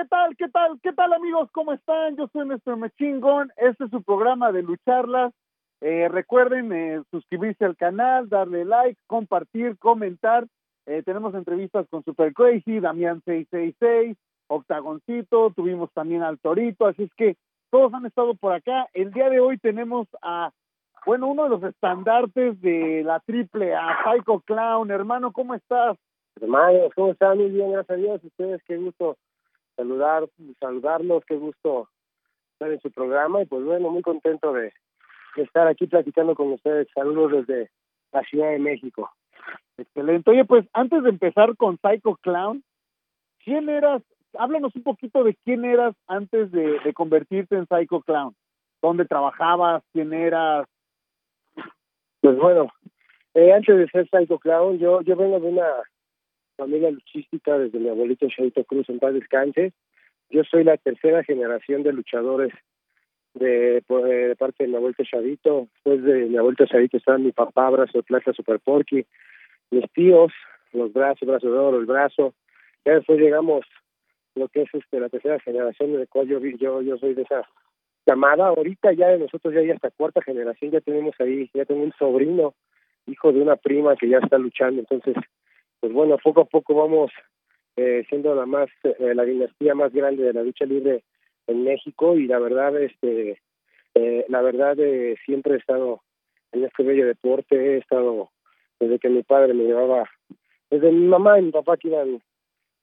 ¿Qué tal? ¿Qué tal? ¿Qué tal amigos? ¿Cómo están? Yo soy Mr. Mechingón. Este es su programa de Lucharlas. Eh, recuerden eh, suscribirse al canal, darle like, compartir, comentar. Eh, tenemos entrevistas con Super Crazy, Damián 666, Octagoncito, tuvimos también al Torito, así es que todos han estado por acá. El día de hoy tenemos a, bueno, uno de los estandartes de la triple A, Psycho Clown. Hermano, ¿cómo estás? Hermano, ¿cómo están? Muy bien, gracias a Dios. Ustedes, qué gusto saludar, saludarlos, qué gusto estar en su programa y pues bueno, muy contento de, estar aquí platicando con ustedes. Saludos desde la Ciudad de México. Excelente. Oye, pues antes de empezar con Psycho Clown, ¿quién eras? Háblanos un poquito de quién eras antes de, convertirte en Psycho Clown. ¿Dónde trabajabas? ¿Quién eras? Pues bueno, eh, antes de ser Psycho Clown, yo, yo vengo de una familia luchística desde mi abuelito Chavito Cruz en paz descanse. Yo soy la tercera generación de luchadores de, de parte de mi abuelito Chavito. Después de mi abuelito Chavito estaban mi papá, Brazo Plaza Super Porky, mis tíos, los brazos, brazo de oro, el brazo. Ya después llegamos lo que es este la tercera generación de cual yo, yo, yo soy de esa llamada. Ahorita ya de nosotros ya hay hasta cuarta generación, ya tenemos ahí, ya tengo un sobrino, hijo de una prima que ya está luchando. Entonces, pues bueno, poco a poco vamos eh, siendo la más eh, la dinastía más grande de la lucha libre en México y la verdad este eh, la verdad eh, siempre he estado en este bello deporte he estado desde que mi padre me llevaba desde mi mamá y mi papá que iban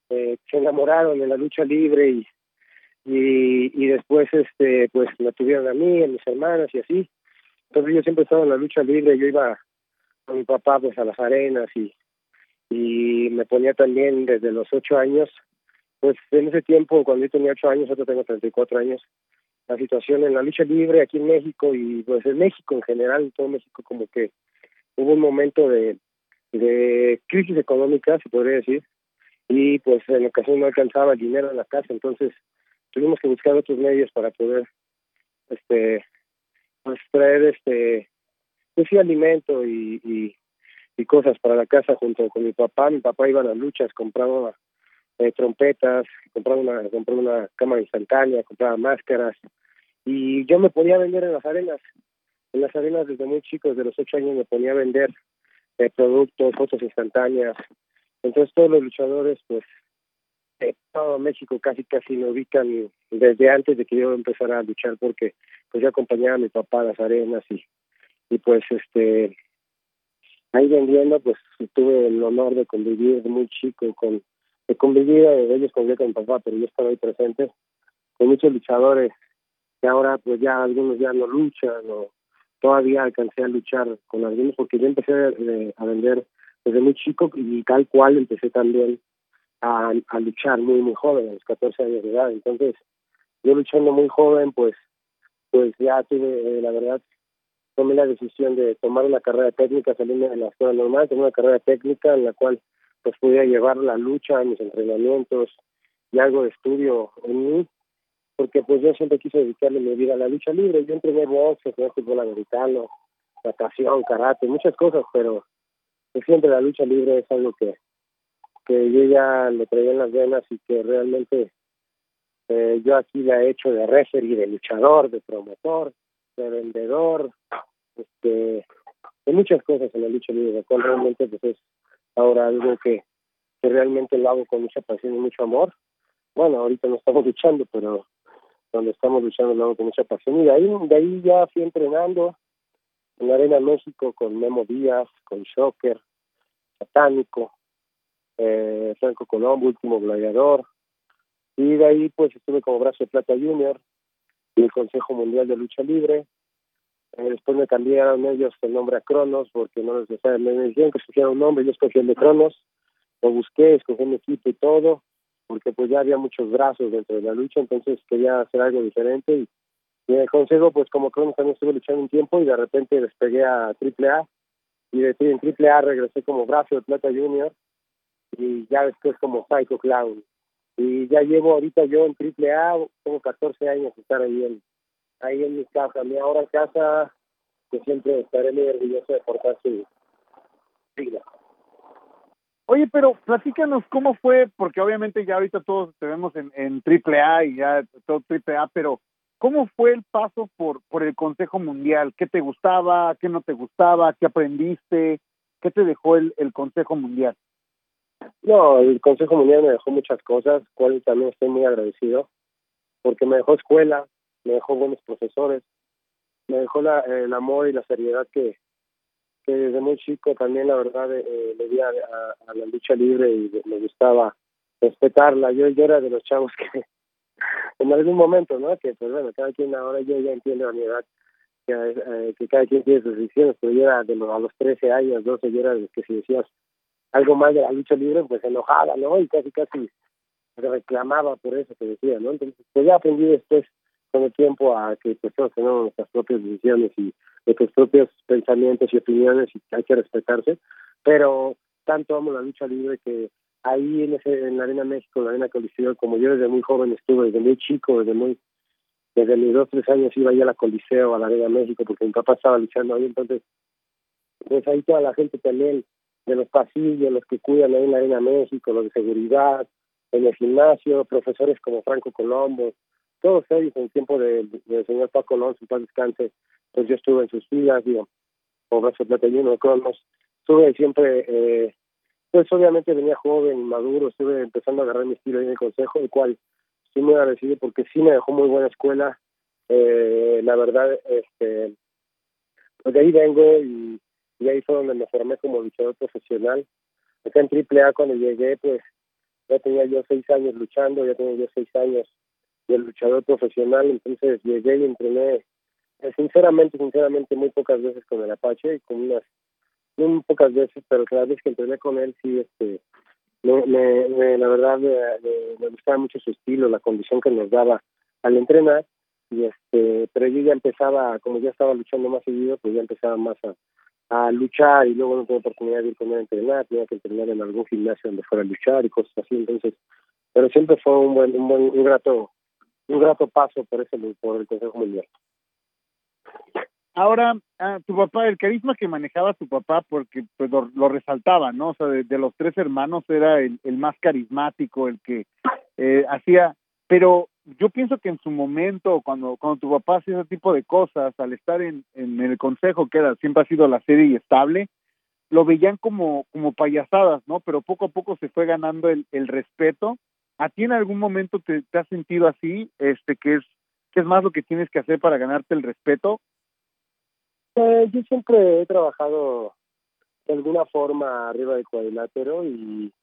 se enamoraron de la lucha libre y, y y después este pues me tuvieron a mí a mis hermanas y así. Entonces yo siempre he estado en la lucha libre yo iba con mi papá pues a las arenas y y me ponía también desde los ocho años, pues en ese tiempo, cuando yo tenía ocho años, ahora tengo 34 años, la situación en la lucha libre aquí en México y pues en México en general, en todo México, como que hubo un momento de, de crisis económica, se podría decir, y pues en ocasión no alcanzaba el dinero en la casa, entonces tuvimos que buscar otros medios para poder este pues traer este pues sí alimento y, y y cosas para la casa junto con mi papá. Mi papá iba a las luchas, compraba eh, trompetas, compraba una, compraba una cámara instantánea, compraba máscaras y yo me ponía a vender en las arenas. En las arenas desde muy chico, desde los ocho años me ponía a vender eh, productos, fotos instantáneas. Entonces todos los luchadores, pues, de todo México casi casi me ubican desde antes de que yo empezara a luchar porque pues yo acompañaba a mi papá a las arenas y y pues este ahí vendiendo, pues tuve el honor de convivir muy chico con, de convivir, eh, ellos con mi papá, pero yo estaba ahí presente, con muchos luchadores, que ahora pues ya algunos ya no luchan, o todavía alcancé a luchar con algunos, porque yo empecé eh, a vender desde muy chico y tal cual empecé también a, a luchar muy, muy joven, a los 14 años de edad. Entonces, yo luchando muy joven, pues pues ya tuve, eh, la verdad, tomé la decisión de tomar una carrera técnica, salirme de la escuela normal, tomé una carrera técnica en la cual pues podía llevar la lucha, mis entrenamientos y algo de estudio en mí, porque pues yo siempre quise dedicarle mi vida a la lucha libre. Yo entrené box, entrené fútbol americano, natación, karate, muchas cosas, pero pues, siempre la lucha libre es algo que, que yo ya le traía en las venas y que realmente eh, yo aquí la he hecho de referee, de luchador, de promotor, de vendedor, este, de muchas cosas en la lucha libre, cual realmente pues es ahora algo que, que realmente lo hago con mucha pasión y mucho amor. Bueno, ahorita no estamos luchando, pero cuando estamos luchando lo hago con mucha pasión. Y de ahí, de ahí ya fui entrenando en la Arena México con Memo Díaz, con Shocker, Satánico, eh, Franco Colombo, Último Gladiador. Y de ahí pues estuve como brazo de plata junior en el Consejo Mundial de Lucha Libre, después me cambiaron ellos el nombre a Cronos porque no les gustaba, me dijeron que escogiera un nombre, yo escogí el de Cronos, lo busqué, escogí mi equipo y todo, porque pues ya había muchos brazos dentro de la lucha, entonces quería hacer algo diferente y, y el consejo, pues como Cronos también estuve luchando un tiempo y de repente despegué a AAA y de en AAA regresé como brazo de plata junior y ya después como Psycho Clown. Y ya llevo ahorita yo en AAA, tengo 14 años estar ahí en ahí en mi casa, mi ahora casa, que siempre estaré muy orgulloso de portar su sigla. Oye, pero platícanos cómo fue, porque obviamente ya ahorita todos te vemos en, en AAA y ya todo AAA, pero ¿cómo fue el paso por, por el Consejo Mundial? ¿Qué te gustaba? ¿Qué no te gustaba? ¿Qué aprendiste? ¿Qué te dejó el, el Consejo Mundial? No, el Consejo Mundial me dejó muchas cosas, cual también estoy muy agradecido, porque me dejó escuela, me dejó buenos profesores, me dejó la, el amor y la seriedad que, desde muy chico también la verdad eh, le di a, la lucha libre y me gustaba respetarla. Yo, yo era de los chavos que en algún momento, ¿no? Que pues bueno, cada quien ahora yo ya entiendo a mi edad que, eh, cada quien tiene sus decisiones, pero yo era de los, a los 13 años, 12, yo era de los que si decías algo más de la lucha libre, pues enojada, ¿no? Y casi, casi reclamaba por eso que decía, ¿no? Entonces, pues ya aprendí después con el tiempo a que pues todos tenemos nuestras propias decisiones y nuestros propios pensamientos y opiniones y hay que respetarse, pero tanto amo la lucha libre que ahí en, ese, en la Arena México, la Arena Coliseo, como yo desde muy joven estuve, desde muy chico, desde muy desde mis dos, tres años iba a la Coliseo, a la Arena México, porque mi papá estaba luchando ahí, entonces, pues ahí toda la gente también de los pasillos, los que cuidan ahí en la Arena México, los de seguridad, en el gimnasio, profesores como Franco Colombo, todos ellos en el tiempo del señor Paco Alonso, en descanse, pues yo estuve en sus filas, digo, o Brazo Platayuno, Cronos, estuve siempre, eh, pues obviamente venía joven, maduro, estuve empezando a agarrar mi estilo en el consejo, el cual sí me agradecido porque sí me dejó muy buena escuela, eh, la verdad, este, pues de ahí vengo y y ahí fue donde me formé como luchador profesional. Acá en AAA cuando llegué, pues ya tenía yo seis años luchando, ya tenía yo seis años de luchador profesional, entonces llegué y entrené, eh, sinceramente, sinceramente, muy pocas veces con el Apache, y con unas, muy pocas veces, pero cada vez que entrené con él, sí, este, me, me, la verdad me, me, gustaba mucho su estilo, la condición que nos daba al entrenar, y este, pero yo ya empezaba, como ya estaba luchando más seguido, pues ya empezaba más a, a luchar y luego no tuve oportunidad de ir con él a entrenar, tenía que entrenar en algún gimnasio donde fuera a luchar y cosas así, entonces, pero siempre fue un buen, un buen, un grato, un grato paso por ese, por el Consejo Mundial. Ahora, ah, tu papá, el carisma que manejaba tu papá, porque pues lo, resaltaba, ¿no? O sea, de, los tres hermanos era el, el más carismático, el que eh, hacía, pero yo pienso que en su momento, cuando, cuando tu papá hacía ese tipo de cosas, al estar en, en el consejo, que siempre ha sido la serie y estable, lo veían como, como payasadas, ¿no? Pero poco a poco se fue ganando el, el respeto. ¿A ti en algún momento te, te has sentido así? Este, que es, que es más lo que tienes que hacer para ganarte el respeto? Eh, yo siempre he trabajado de alguna forma arriba del cuadrilátero y,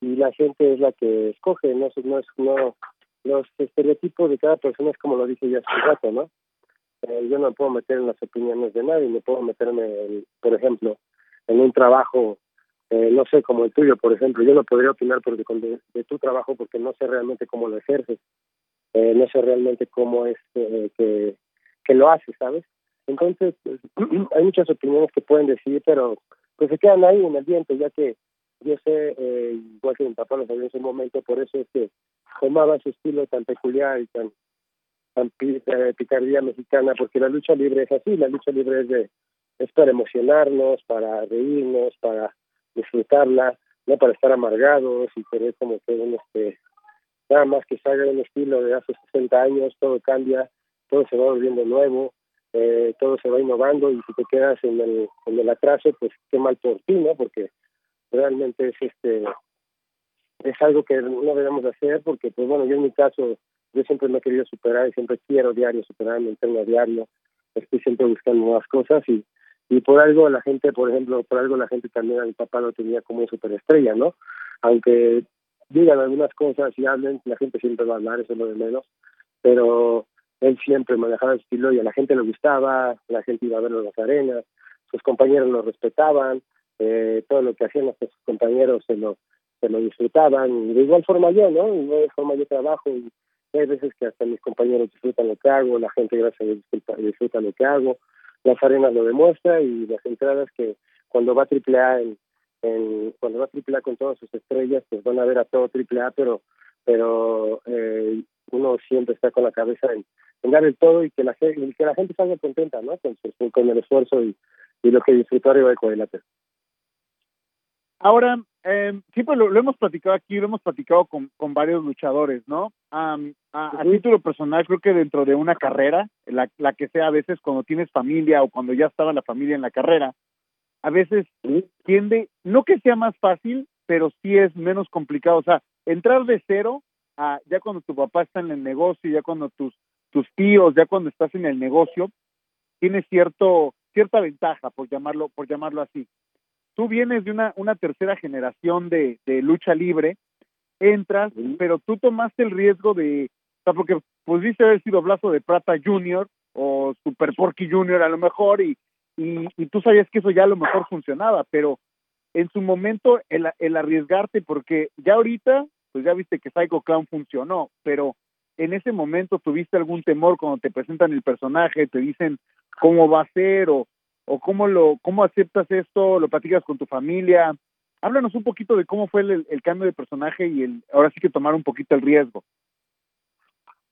la gente es la que escoge, no, no, es, no, los estereotipos de cada persona es como lo dije ya hace un rato, ¿no? Eh, yo no me puedo meter en las opiniones de nadie, no puedo meterme, por ejemplo, en un trabajo, eh, no sé, como el tuyo, por ejemplo, yo no podría opinar porque de, de tu trabajo porque no sé realmente cómo lo ejerces, eh, no sé realmente cómo es que, que lo haces, ¿sabes? Entonces, pues, hay muchas opiniones que pueden decir, pero pues se quedan ahí en el viento, ya que yo sé, eh, igual que mi papá lo sabía en ese momento, por eso es que tomaba su estilo tan peculiar y tan, tan eh, picardía mexicana, porque la lucha libre es así, la lucha libre es, de, es para emocionarnos, para reírnos, para disfrutarla, no para estar amargados y querer como que un este nada más que salga un estilo de hace 60 años, todo cambia, todo se va volviendo nuevo, eh, todo se va innovando y si te quedas en el, en el atraso, pues qué mal por ti, ¿no? Porque realmente es este es algo que no debemos hacer porque pues bueno yo en mi caso yo siempre me he querido superar y siempre quiero diario superarme entreno a diario estoy siempre buscando nuevas cosas y y por algo la gente por ejemplo por algo la gente también a mi papá lo tenía como superestrella no aunque digan algunas cosas y hablen la gente siempre va a hablar eso es lo de menos pero él siempre manejaba el estilo y a la gente le gustaba la gente iba a verlo en las arenas sus compañeros lo respetaban eh, todo lo que hacían nuestros compañeros se lo, se lo disfrutaban, de igual forma yo, ¿no? De igual forma yo trabajo y hay veces que hasta mis compañeros disfrutan lo que hago, la gente gracias a Dios disfruta, lo que hago, las arenas lo demuestra y las entradas que cuando va AAA en, en cuando va AAA con todas sus estrellas pues van a ver a todo AAA pero pero eh, uno siempre está con la cabeza en, dar el todo y que la que la gente salga contenta no con, con el esfuerzo y, y lo que disfrutó arriba de cuadrilátero Ahora, eh, sí, pues lo, hemos platicado aquí, lo hemos platicado con, con varios luchadores, ¿no? a, a, título personal, creo que dentro de una carrera, la, la que sea a veces cuando tienes familia o cuando ya estaba la familia en la carrera, a veces tiende, no que sea más fácil, pero sí es menos complicado. O sea, entrar de cero a ya cuando tu papá está en el negocio, ya cuando tus, tus tíos, ya cuando estás en el negocio, tiene cierto, cierta ventaja, por llamarlo, por llamarlo así. Tú vienes de una, una tercera generación de, de lucha libre, entras, pero tú tomaste el riesgo de, o sea, porque pudiste haber sido Blazo de Plata Junior o Super Porky Junior a lo mejor y, y, y, tú sabías que eso ya a lo mejor funcionaba, pero en su momento el, el arriesgarte, porque ya ahorita, pues ya viste que Psycho Clown funcionó, pero en ese momento tuviste algún temor cuando te presentan el personaje, te dicen cómo va a ser o, o cómo lo cómo aceptas esto, lo platicas con tu familia. Háblanos un poquito de cómo fue el, el cambio de personaje y el ahora sí que tomar un poquito el riesgo.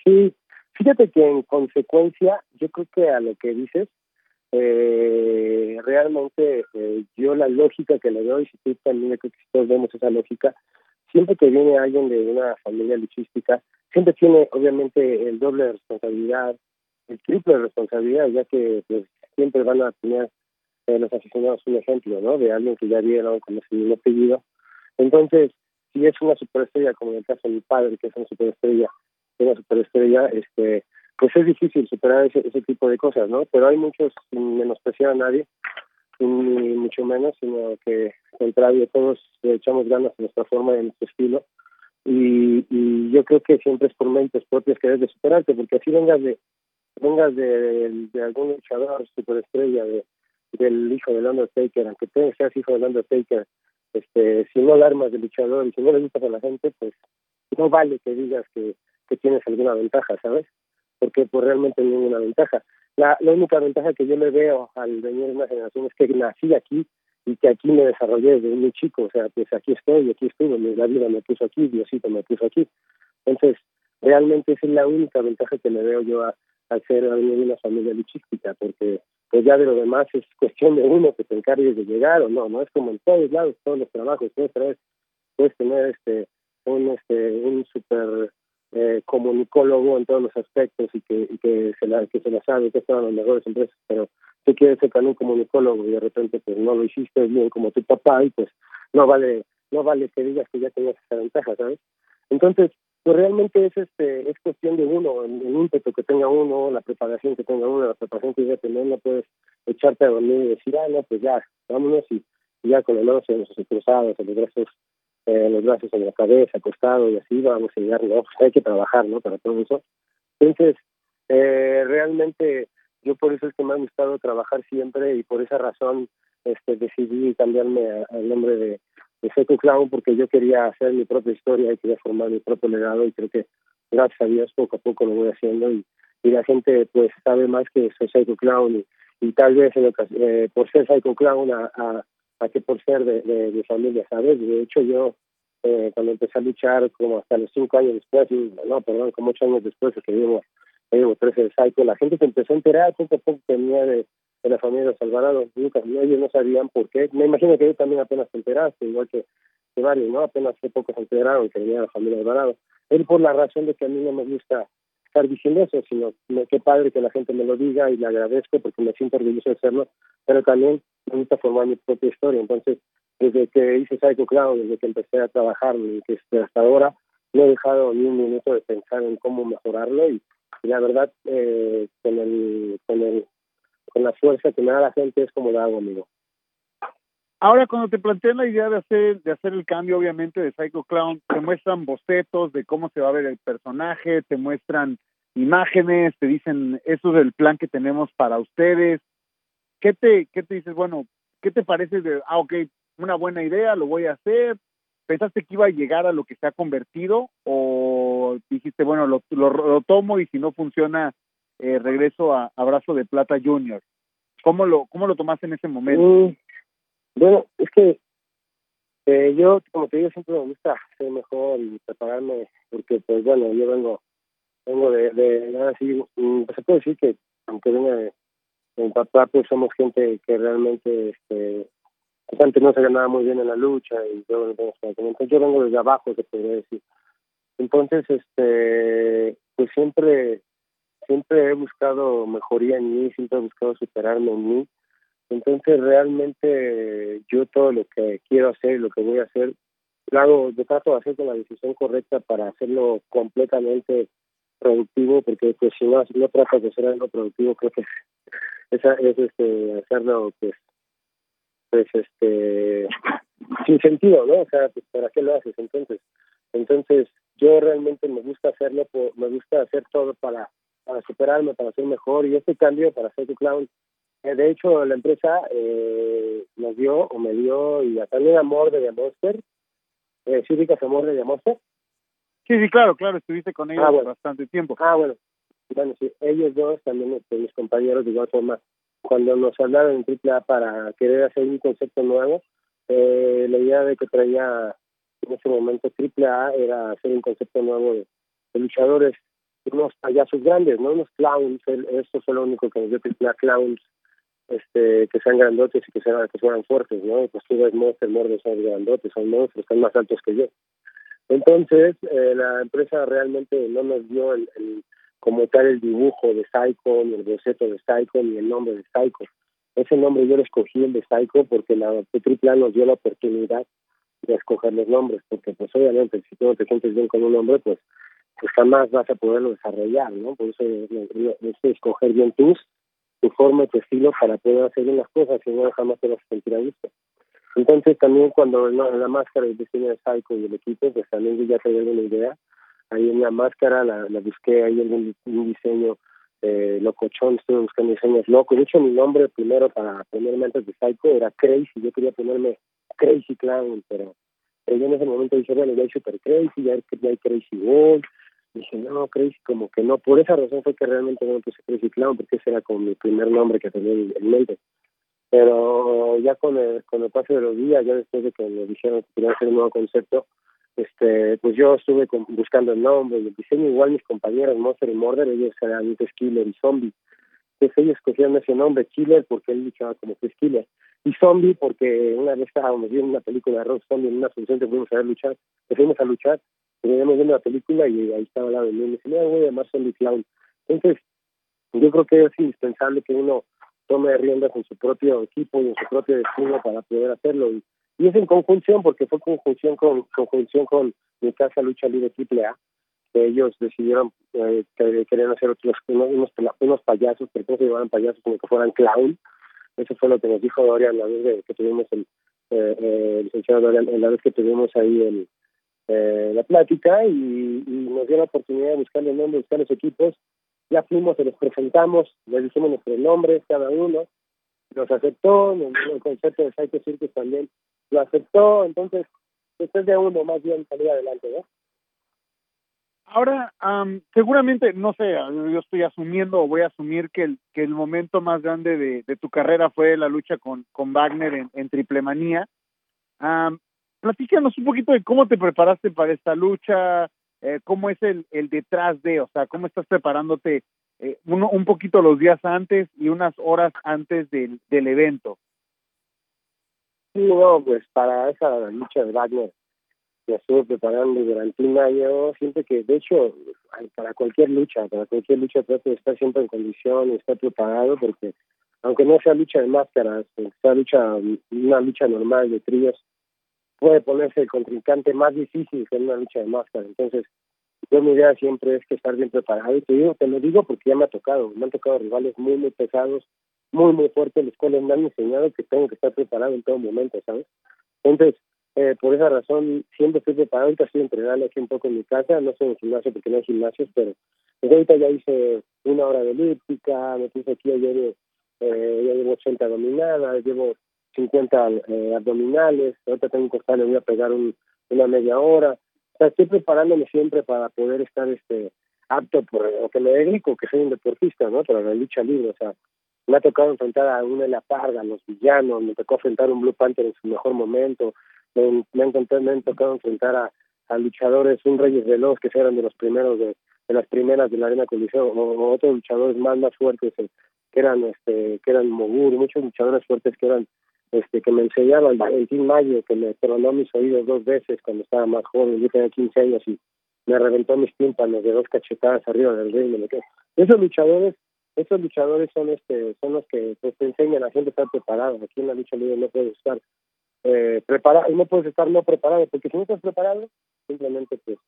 Sí, fíjate que en consecuencia, yo creo que a lo que dices, eh, realmente eh, yo la lógica que le doy, si tú también creo que todos vemos esa lógica, siempre que viene alguien de una familia luchística, siempre tiene obviamente el doble de responsabilidad, el triple de responsabilidad, ya que pues, siempre van a tener eh, los aficionados un ejemplo, ¿no? De alguien que ya vieron con ese mismo apellido. Entonces, si es una superestrella, como en el caso de mi padre, que es una superestrella, una superestrella, este, pues es difícil superar ese, ese tipo de cosas, ¿no? Pero hay muchos, sin menospreciar a nadie, ni mucho menos, sino que al contrario, todos echamos ganas en nuestra forma y en nuestro estilo. Y, y yo creo que siempre es por mentes propias que debes de superarte, porque así vengas de vengas de, de algún luchador superestrella, de, del hijo del Undertaker, aunque tú seas hijo del Undertaker, este, si no alarmas de luchador y si no le gustas a la gente, pues no vale que digas que, que tienes alguna ventaja, ¿sabes? porque pues realmente ninguna ventaja. La, la única ventaja que yo le veo al venir de una generación es que nací aquí y que aquí me desarrollé desde muy chico, o sea, pues aquí estoy, aquí estuve, la vida me puso aquí, Diosito me puso aquí. Entonces, realmente esa es la única ventaja que le veo yo a, al ser una familia luchística, porque pues ya de lo demás es cuestión de uno que te encargues de llegar o no, no es como en todos lados, todos los trabajos, puedes, puedes tener este un este un super eh, comunicólogo en todos los aspectos y que, que se la que se la sabe que están las mejores empresas pero tú quieres ser también comunicólogo y de repente pues no lo hiciste bien como tu papá y pues no vale no vale que digas que ya tenías esa ventaja sabes entonces pues realmente es este es cuestión de uno el, ímpetu que tenga uno la preparación que tenga uno la preparación que ya tener no puedes echarte a dormir y decir ah no pues ya vámonos y, ya con el oso los cruzados los brazos eh, los brazos en la cabeza, acostado y así, vamos a llegar, no, pues hay que trabajar, ¿no? Para todo eso. Entonces, eh, realmente yo por eso es que me ha gustado trabajar siempre y por esa razón este decidí cambiarme al nombre de, Seco Clown porque yo quería hacer mi propia historia y quería formar mi propio legado y creo que gracias a Dios poco a poco lo voy haciendo y, y la gente pues sabe más que soy Psycho Clown y, y tal vez eh, por ser Psycho Clown a, a a que por ser de, de, familia, ¿sabes? De hecho, yo eh, cuando empecé a luchar, como hasta los cinco años después, no, perdón, como ocho años después, que llevo, llevo 13 de Psycho, la gente se empezó a enterar poco a poco que de, de la familia de Alvarado, nunca, ellos no sabían por qué, me imagino que ellos también apenas se enteraste, igual que, que varios, ¿no? Apenas hace poco se enteraron que venía la familia de Alvarado. Él por la razón de que a mí no me gusta estar diciendo eso, sino qué padre que la gente me lo diga y le agradezco porque me siento orgulloso de hacerlo, pero también me gusta formar mi propia historia. Entonces, desde que hice Psycho Clown, desde que empecé a trabajar y que hasta ahora, no he dejado ni un minuto de pensar en cómo mejorarlo y, la verdad, eh, con, el, con, el, con la fuerza que me da la gente es como lo hago, amigo. Ahora, cuando te plantean la idea de hacer, de hacer el cambio, obviamente, de Psycho Clown, te muestran bocetos de cómo se va a ver el personaje, te muestran imágenes, te dicen, eso es el plan que tenemos para ustedes. ¿Qué te, qué te dices? Bueno, ¿qué te parece de, ah, ok, una buena idea, lo voy a hacer? ¿Pensaste que iba a llegar a lo que se ha convertido? ¿O dijiste, bueno, lo, lo, lo tomo y si no funciona, eh, regreso a Abrazo de Plata Junior? ¿Cómo lo, cómo lo tomaste en ese momento? Mm bueno, es que eh, yo, como te digo, siempre me gusta ser mejor y prepararme, porque, pues bueno, yo vengo vengo de, de así, mm, pues se puede decir que, aunque venga de, papá, pues somos gente que realmente este pues, antes no se ganaba muy bien en la lucha y yo, entonces yo vengo desde abajo, se podría decir. Entonces, este, pues siempre, siempre he buscado mejoría en mí, siempre he buscado superarme en mí. Entonces, realmente yo todo lo que quiero hacer, lo que voy a hacer, lo hago, yo trato de hacer la decisión correcta para hacerlo completamente productivo, porque pues si no, si no tratas de hacer algo productivo, creo que es, es este, hacerlo pues pues este sin sentido, ¿no? O sea, pues, ¿para qué lo haces entonces? Entonces, yo realmente me gusta hacerlo, me gusta hacer todo para, para superarme, para ser mejor, y este cambio para ser tu clown, eh, de hecho, la empresa eh, nos dio, o me dio, y también Amor de Monster, eh, ¿sí ubicas Amor de Monster? Sí, sí, claro, claro, estuviste con ellos ah, bastante tiempo. Ah, bueno, bueno, sí, ellos dos, también este, mis compañeros de igual forma, cuando nos hablaron en AAA para querer hacer un concepto nuevo, eh, la idea de que traía en ese momento AAA era hacer un concepto nuevo de, luchadores, unos payasos grandes, ¿no? Unos clowns, esto fue lo único que nos dio AAA, clowns, este, que sean grandotes y que sean, que sean fuertes, ¿no? Pues tú ves Monster, Morde son grandotes, son monstruos, están más altos que yo. Entonces, eh, la empresa realmente no nos dio el como tal el dibujo de Psycho, ni el boceto de Psycho, ni el nombre de Psycho. Ese nombre yo lo escogí el de Psycho porque la AAA nos dio la oportunidad de escoger los nombres, porque pues obviamente si tú no te sientes bien con un nombre, pues, pues jamás vas a poderlo desarrollar, ¿no? Por eso es, escoger bien tus, tu forma, tu estilo para poder hacer bien las cosas, si no jamás te vas a sentir. Entonces también cuando la máscara y el diseño de Psycho y el equipo, pues también yo ya tenía una idea ahí en la máscara, la, la busqué ahí en un, diseño eh, locochón, estuve buscando diseños locos. De hecho, mi nombre primero para ponerme antes de Psycho era Crazy, yo quería ponerme Crazy Clown, pero, en ese momento dije, bueno, ya hay Super Crazy, ya hay, ya hay Crazy Wall. Dije, no, Crazy, como que no. Por esa razón fue que realmente no me puse Crazy Clown, porque ese era como mi primer nombre que tenía en mente. Pero ya con el, con el paso de los días, ya después de que me dijeron que quería hacer un nuevo concepto, este pues yo estuve buscando el nombre y el diseño igual mis compañeros Monster y Murder ellos eran un Killer y Zombie entonces ellos escogieron ese nombre Killer porque él luchaba como es Killer y Zombie porque una vez estábamos viendo una película de Rock Zombie en una función que fuimos a luchar que fuimos a luchar veníamos viendo la película y ahí estaba de mí y me dice mira voy a llamar Zombie Clown entonces yo creo que es indispensable que uno tome riendas en su propio equipo y en su propio destino para poder hacerlo y es en conjunción, porque fue conjunción con conjunción con mi casa Lucha Libre Triple A, que ellos decidieron eh, que querían hacer otros unos, unos payasos, pero no se llevaran payasos como que fueran clown. Eso fue lo que nos dijo Dorian la vez de, que tuvimos el, eh, eh, licenciado Dorian, la vez que tuvimos ahí el, eh, la plática y, nos dio la oportunidad de buscarle el nombre, buscar los equipos. Ya fuimos, se los presentamos, le dijimos nuestros nombres, cada uno, los aceptó, el concepto de Psycho Circus también lo aceptó, entonces después de uno más bien salir adelante, ¿no? Ahora, seguramente, no sé, yo estoy asumiendo o voy a asumir que el, que el momento más grande de, tu carrera fue la lucha con, con Wagner en, en Triple Manía. Platícanos un poquito de cómo te preparaste para esta lucha, eh, cómo es el, el detrás de, o sea, cómo estás preparándote eh, uno, un poquito los días antes y unas horas antes del, del evento. Sí, no, pues para esa lucha de Wagner me estuve preparando durante un año, siempre que, de hecho, para cualquier lucha, para cualquier lucha trato de estar siempre en condición, estar preparado, porque aunque no sea lucha de máscaras, sea lucha, una lucha normal de tríos, puede ponerse el contrincante más difícil que una lucha de máscaras. Entonces, yo mi idea siempre es que estar bien preparado. Y te digo, te lo digo porque ya me ha tocado, me han tocado rivales muy, muy pesados, muy, muy fuerte. Los cuales me han enseñado que tengo que estar preparado en todo momento, ¿sabes? Entonces, eh, por esa razón, siempre estoy preparado. Ahorita estoy entrenando aquí un poco en mi casa. No estoy en el gimnasio porque no hay gimnasios, pero pues ahorita ya hice una hora de elíptica. Me puse aquí ayer, eh, ya llevo 80 dominadas, llevo 50 eh, abdominales. Ahorita tengo un costal, le voy a pegar un, una media hora. O sea, estoy preparándome siempre para poder estar este apto por lo que me dedico, que soy un deportista, ¿no? Para la lucha libre, o sea, me ha tocado enfrentar a una parga, a los villanos, me tocó enfrentar a un Blue Panther en su mejor momento, me, me, han, me han tocado enfrentar a, luchadores, un Reyes Veloz, que eran de los primeros, de, de las primeras de la Arena Coliseo, o, otros luchadores más, más fuertes, eh, que eran este que eran Mogur, muchos luchadores fuertes que eran este que me enseñaba el Valentín Mayo, que me tronó mis oídos dos veces cuando estaba más joven, yo tenía 15 años y me reventó mis tímpanos de dos cachetadas arriba del ring. Esos luchadores, esos luchadores son este, son los que pues, te enseñan a la gente a estar preparado. Aquí en la lucha libre no puedes estar eh, preparado, no puedes estar no preparado, porque si no estás preparado, simplemente pues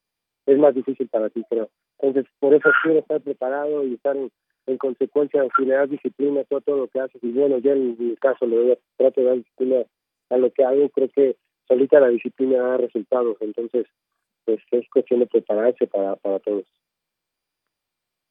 es más difícil para ti, creo. Entonces, por eso quiero estar preparado y estar en, en consecuencia, si le das disciplina todo, todo lo que haces, y bueno, yo en mi caso le doy, trato de dar disciplina a lo que hago, creo que solita la disciplina da resultados, entonces, pues es cuestión de prepararse para, para todos.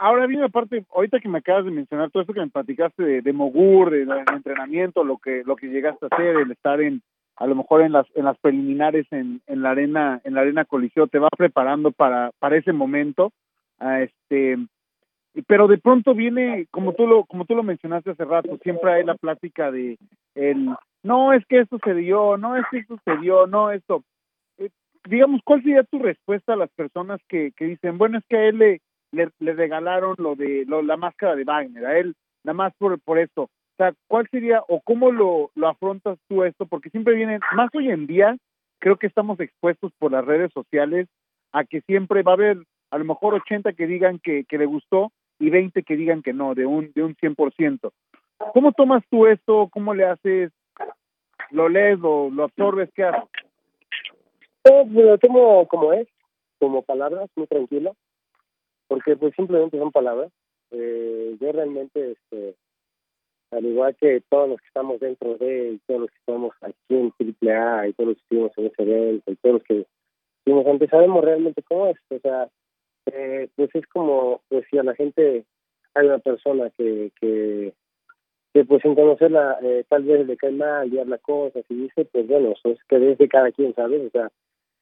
Ahora bien, aparte, ahorita que me acabas de mencionar todo esto que me platicaste de, de Mogur, de, entrenamiento, lo que lo que llegaste a hacer, el estar en a lo mejor en las en las preliminares en, en la arena en la arena coliseo te va preparando para para ese momento, a este pero de pronto viene como tú lo como tú lo mencionaste hace rato siempre hay la plática de el no es que esto se dio no es que esto se dio no esto. Eh, digamos cuál sería tu respuesta a las personas que, que dicen bueno es que a él le, le, le regalaron lo de lo, la máscara de Wagner a él nada más por por esto o sea cuál sería o cómo lo lo afrontas tú esto porque siempre vienen más hoy en día creo que estamos expuestos por las redes sociales a que siempre va a haber a lo mejor 80 que digan que, que le gustó y 20 que digan que no, de un, de un 100%. ¿Cómo tomas tú esto? ¿Cómo le haces? ¿Lo lees? ¿Lo, lo absorbes? ¿Qué haces? Yo lo tomo como es, como palabras, muy tranquilo, porque pues simplemente son palabras. Eh, yo realmente, este, al igual que todos los que estamos dentro de, y todos los que estamos aquí en AAA, y todos los que estuvimos en ese evento, y todos los que estuvimos antes, sabemos realmente cómo es. O sea, eh, pues es como pues si a la gente hay una persona que que, que pues sin conocerla eh, tal vez le cae mal y habla cosas y dice pues bueno eso es que desde cada quien sabes o sea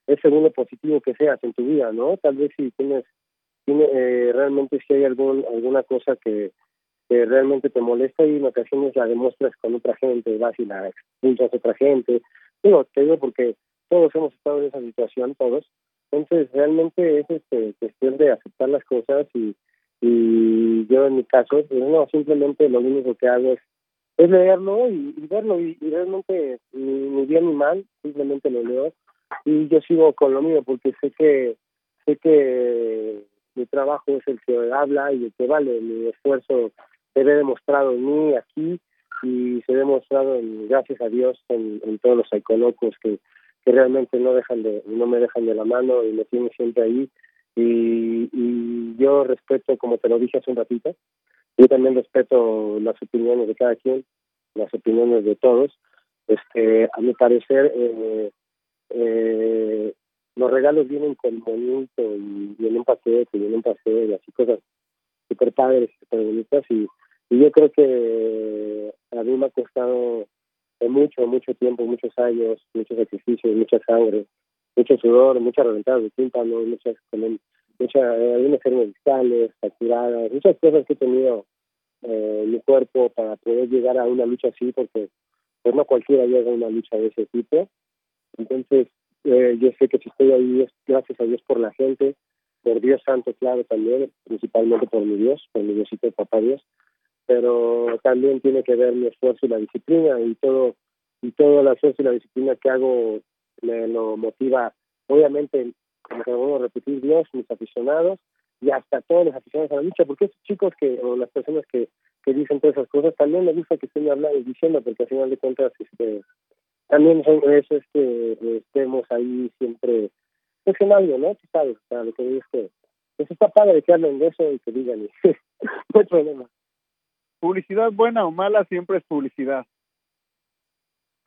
es según lo positivo que seas en tu vida no tal vez si tienes tiene eh, realmente si hay algún alguna cosa que que realmente te molesta y en ocasiones la demuestras con otra gente vas y la expulsas a otra gente. Digo te digo porque todos hemos estado en esa situación todos entonces, realmente es este, cuestión de aceptar las cosas y, y yo en mi caso, pues no, simplemente lo único que hago es, es leerlo y, verlo y, y realmente ni, bien ni mal, simplemente lo leo y yo sigo con lo mío porque sé que sé que mi trabajo es el que habla y el que vale, mi esfuerzo se ve demostrado en mí aquí y se ve demostrado en, gracias a Dios en, en todos los iconocos que que realmente no dejan de no me dejan de la mano y me tienen siempre ahí. Y, y yo respeto como te lo dije hace un ratito yo también respeto las opiniones de cada quien las opiniones de todos. Este a mi parecer eh, eh, los regalos vienen con bonito y vienen paquete y vienen paseo y así cosas super padres super bonitas y, y yo creo que a mí me ha costado mucho, mucho tiempo, muchos años, muchos sacrificios, mucha sangre, mucho sudor, muchas reventadas de tímpano, muchas, mucha, eh, algunas hernias fracturadas, muchas cosas que he tenido eh, mi cuerpo para poder llegar a una lucha así, porque pues no cualquiera llega a una lucha de ese tipo. Entonces, eh, yo sé que si estoy ahí es gracias a Dios por la gente, por Dios Santo, claro, también, principalmente por mi Dios, por mi Diosito Papá Dios, pero también tiene que ver mi esfuerzo y la disciplina y todo y todo el esfuerzo y la disciplina que hago me lo motiva obviamente como te vuelvo a repetir Dios mis aficionados y hasta todos los aficionados a la lucha porque estos chicos que o las personas que que dicen todas esas cosas también me gusta que estén hablando y diciendo porque al final de cuentas este también son, es este estemos ahí siempre es algo no tú sabes o lo que digo es que pues está padre que hablen de eso y que digan no hay problema publicidad buena o mala siempre es publicidad.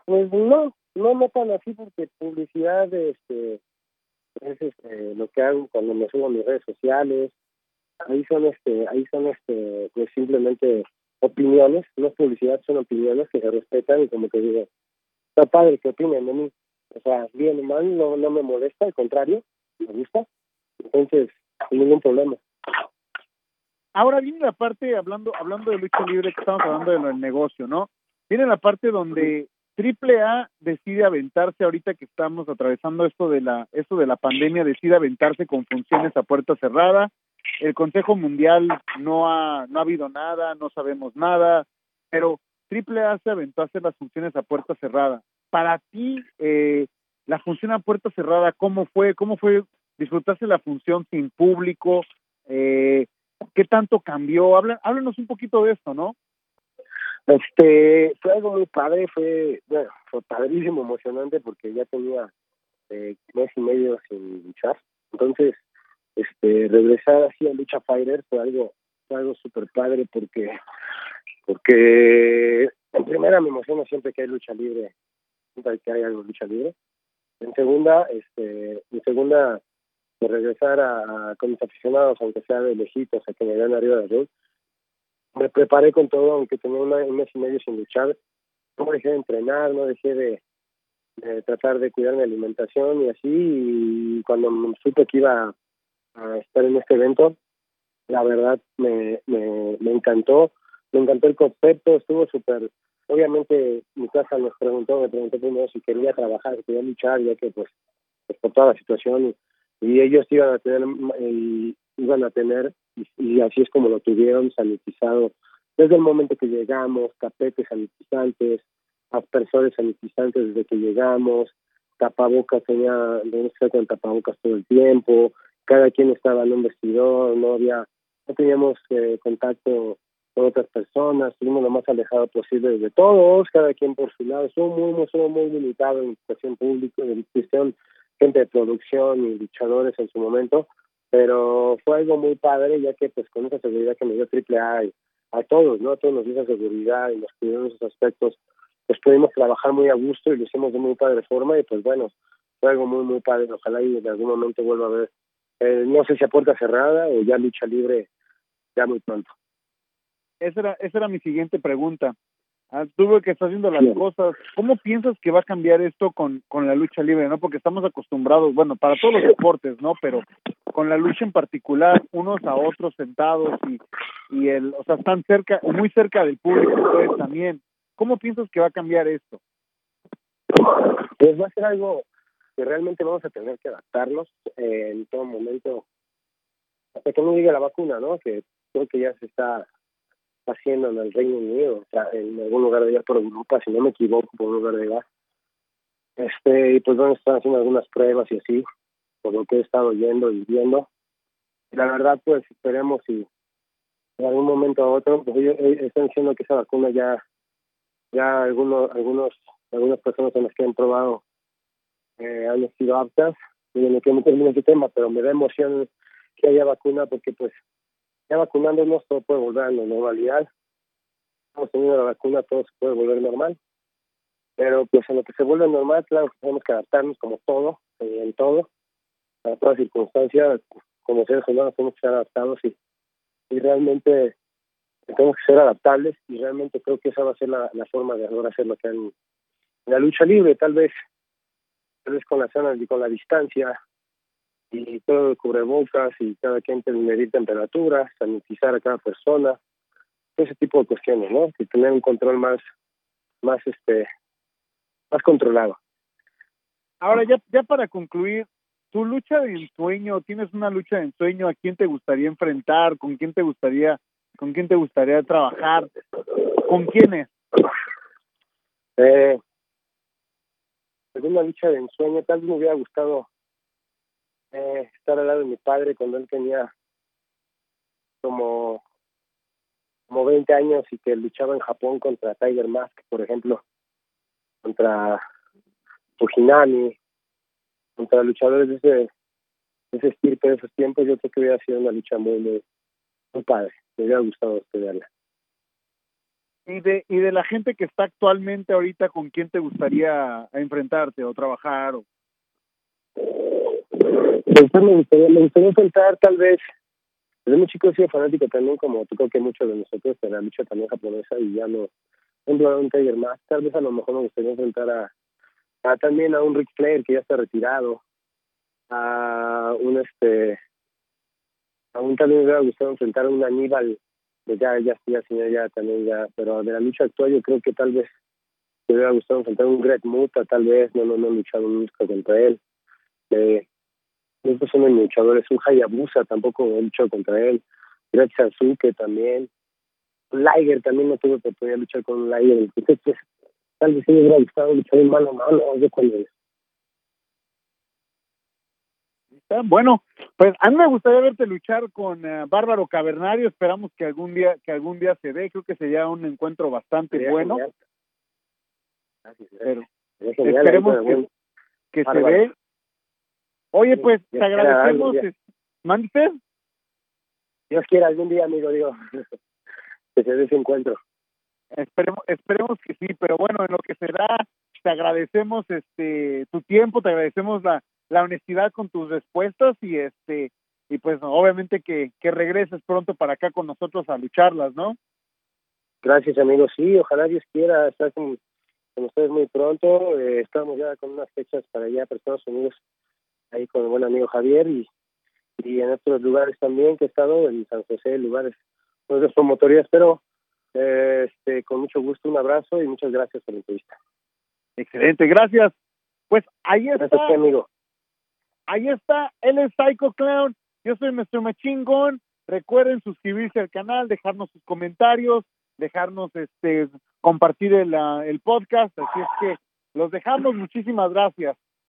Pues no, no me tan así porque publicidad este es este lo que hago cuando me subo a mis redes sociales. Ahí son este, ahí son este pues simplemente opiniones, no es publicidad, son opiniones que se respetan y como te digo, está padre que opinen de mí. O sea, bien o mal, no, no me molesta, al contrario, me gusta. Entonces, sin ningún problema. Ahora viene la parte, hablando hablando de lucha libre, que estamos hablando del negocio, ¿no? Viene la parte donde Triple A decide aventarse ahorita que estamos atravesando esto de la esto de la pandemia, decide aventarse con funciones a puerta cerrada. El Consejo Mundial no ha no ha habido nada, no sabemos nada, pero Triple A se aventó a hacer las funciones a puerta cerrada. Para ti, eh, la función a puerta cerrada, ¿cómo fue? ¿Cómo fue disfrutarse la función sin público? Eh, ¿Qué tanto cambió? háblanos un poquito de esto, ¿no? Este, fue algo muy padre, fue, bueno, fue padrísimo, emocionante, porque ya tenía eh, mes y medio sin luchar. Entonces, este, regresar así a Lucha Fighter fue algo, fue algo súper padre porque, porque en primera me emociona siempre que hay lucha libre, siempre que hay algo lucha libre. En segunda, este, en segunda, de regresar a, con mis aficionados, aunque sea de lejitos, a que me vean arriba de la me preparé con todo, aunque tenía un mes y medio sin luchar. No dejé de entrenar, no dejé de, tratar de cuidar mi alimentación y así. Y cuando supe que iba a estar en este evento, la verdad me, me, me encantó. Me encantó el concepto, estuvo súper. Obviamente, mi casa nos preguntó, me preguntó primero si quería trabajar, si quería luchar, ya que, pues, pues por toda la situación. Y, ellos iban a tener, y, iban a tener y, así es como lo tuvieron sanitizado. Desde el momento que llegamos, tapetes sanitizantes, aspersores sanitizantes desde que llegamos, tapabocas, tenía, que estar con tapabocas todo el tiempo, cada quien estaba en un vestidor, no había, no teníamos eh, contacto con otras personas, estuvimos lo más alejado posible de todos, cada quien por su lado, somos muy, somos muy limitados en cuestión pública, en cuestión gente de producción y luchadores en su momento, pero fue algo muy padre ya que pues con esa seguridad que me dio Triple A a todos, ¿no? A todos nos dio esa seguridad y nos cuidó esos aspectos, pues pudimos trabajar muy a gusto y lo hicimos de muy padre forma y pues bueno, fue algo muy muy padre, ojalá y en algún momento vuelva a ver, eh, no sé si a puerta cerrada o ya lucha libre ya muy pronto. Esa era, esa era mi siguiente pregunta. Ah, tuve que estar haciendo las cosas. ¿Cómo piensas que va a cambiar esto con, con la lucha libre, no? Porque estamos acostumbrados, bueno, para todos los deportes, ¿no? Pero con la lucha en particular, unos a otros sentados y, y el, o sea, están cerca, muy cerca del público, entonces también. ¿Cómo piensas que va a cambiar esto? Pues va a ser algo que realmente vamos a tener que adaptarnos eh, en todo momento hasta que no llegue la vacuna, ¿no? Que creo que ya se está haciendo en el Reino Unido, o sea, en algún lugar de allá por Europa, si no me equivoco, por un lugar de allá. Este, y pues bueno, están haciendo algunas pruebas y así, por lo que he estado oyendo y viendo. La verdad, pues esperemos si en algún momento a otro, pues ellos eh, están diciendo que esa vacuna ya, ya algunos, algunos, algunas personas en las que han probado eh, han sido aptas. Y no quiero meterme en ese tema, pero me da emoción que haya vacuna porque pues ya vacunándonos todo puede volver a la normalidad. Estamos teniendo la vacuna, todo se puede volver normal. Pero pues en lo que se vuelve normal, claro tenemos que adaptarnos como todo, eh, en todo, a todas circunstancias, como seres humanos tenemos que ser adaptados y, realmente tenemos que ser adaptables y realmente creo que esa va a ser la, forma de ahora hacer lo que en la lucha libre, tal vez, tal vez con la zona y con la distancia, y todo el cubrebocas y cada quien medir temperatura, sanitizar a cada persona, ese tipo de cuestiones, ¿no? Y tener un control más, más este, más controlado. Ahora ya, ya para concluir, tu lucha de ensueño, tienes una lucha de ensueño, ¿a quién te gustaría enfrentar? ¿Con quién te gustaría, con quién te gustaría trabajar? ¿Con quiénes? Eh, una lucha de ensueño, tal vez me hubiera gustado eh, estar al lado de mi padre cuando él tenía como como 20 años y que luchaba en Japón contra Tiger Mask, por ejemplo, contra Fujinami, contra luchadores de ese, de ese estirpe de esos tiempos, yo creo que hubiera sido una lucha muy, muy, padre. Me hubiera gustado estudiarla. Y de, y de la gente que está actualmente ahorita, ¿con quién te gustaría enfrentarte o trabajar? O... Me gustaría, me gustaría enfrentar tal vez, desde muy chico he sido fanático también, como creo que muchos de nosotros, de la lucha también japonesa y ya no, a un Tiger más, tal vez a lo mejor me gustaría enfrentar a, a también a un Rick Flair que ya está retirado, a un este, a un también me hubiera gustado enfrentar a un Aníbal, que ya, ya, ya, señor, ya también ya, pero de la lucha actual yo creo que tal vez me hubiera gustado enfrentar a un Greg Muta, tal vez, no, no, no he luchado nunca contra él. Eh, estos son los luchadores, un Hayabusa tampoco he luchado contra él, Greg Sasuke también, Liger también no tuve oportunidad de luchar con un Liger. Entonces, pues, tal vez sí me hubiera gustado luchar en mano a mano. Yo cuando bueno, pues a mí me gustaría verte luchar con uh, Bárbaro Cavernario. Esperamos que algún día que algún día se dé. Creo que sería un encuentro bastante sería bueno. Gracias, Pero sería genial, esperemos que, que se dé. Oye, pues te agradecemos. algún día. es- ¿Mande usted? Dios quiera algún día, amigo, digo, que se dé ese encuentro. Esperemos, esperemos que sí, pero bueno, en lo que será, te agradecemos este tu tiempo, te agradecemos la, la honestidad con tus respuestas y este y pues obviamente que, que regreses pronto para acá con nosotros a lucharlas, ¿no? Gracias, amigo. Sí, ojalá Dios quiera estar con, con ustedes muy pronto. Eh, estamos ya con unas fechas para allá, para Estados Unidos, ahí con el buen amigo Javier y, y en otros lugares también que he estado, en San José, lugares, otras promotorías, pero eh, este, con mucho gusto, un abrazo y muchas gracias por la entrevista. Excelente, gracias. Pues ahí Gracias, está, amigo. ahí está, él es Psycho Clown, yo soy Mr. Machingón. Recuerden suscribirse al canal, dejarnos sus comentarios, dejarnos este compartir el, el podcast, así es que los dejamos, muchísimas gracias.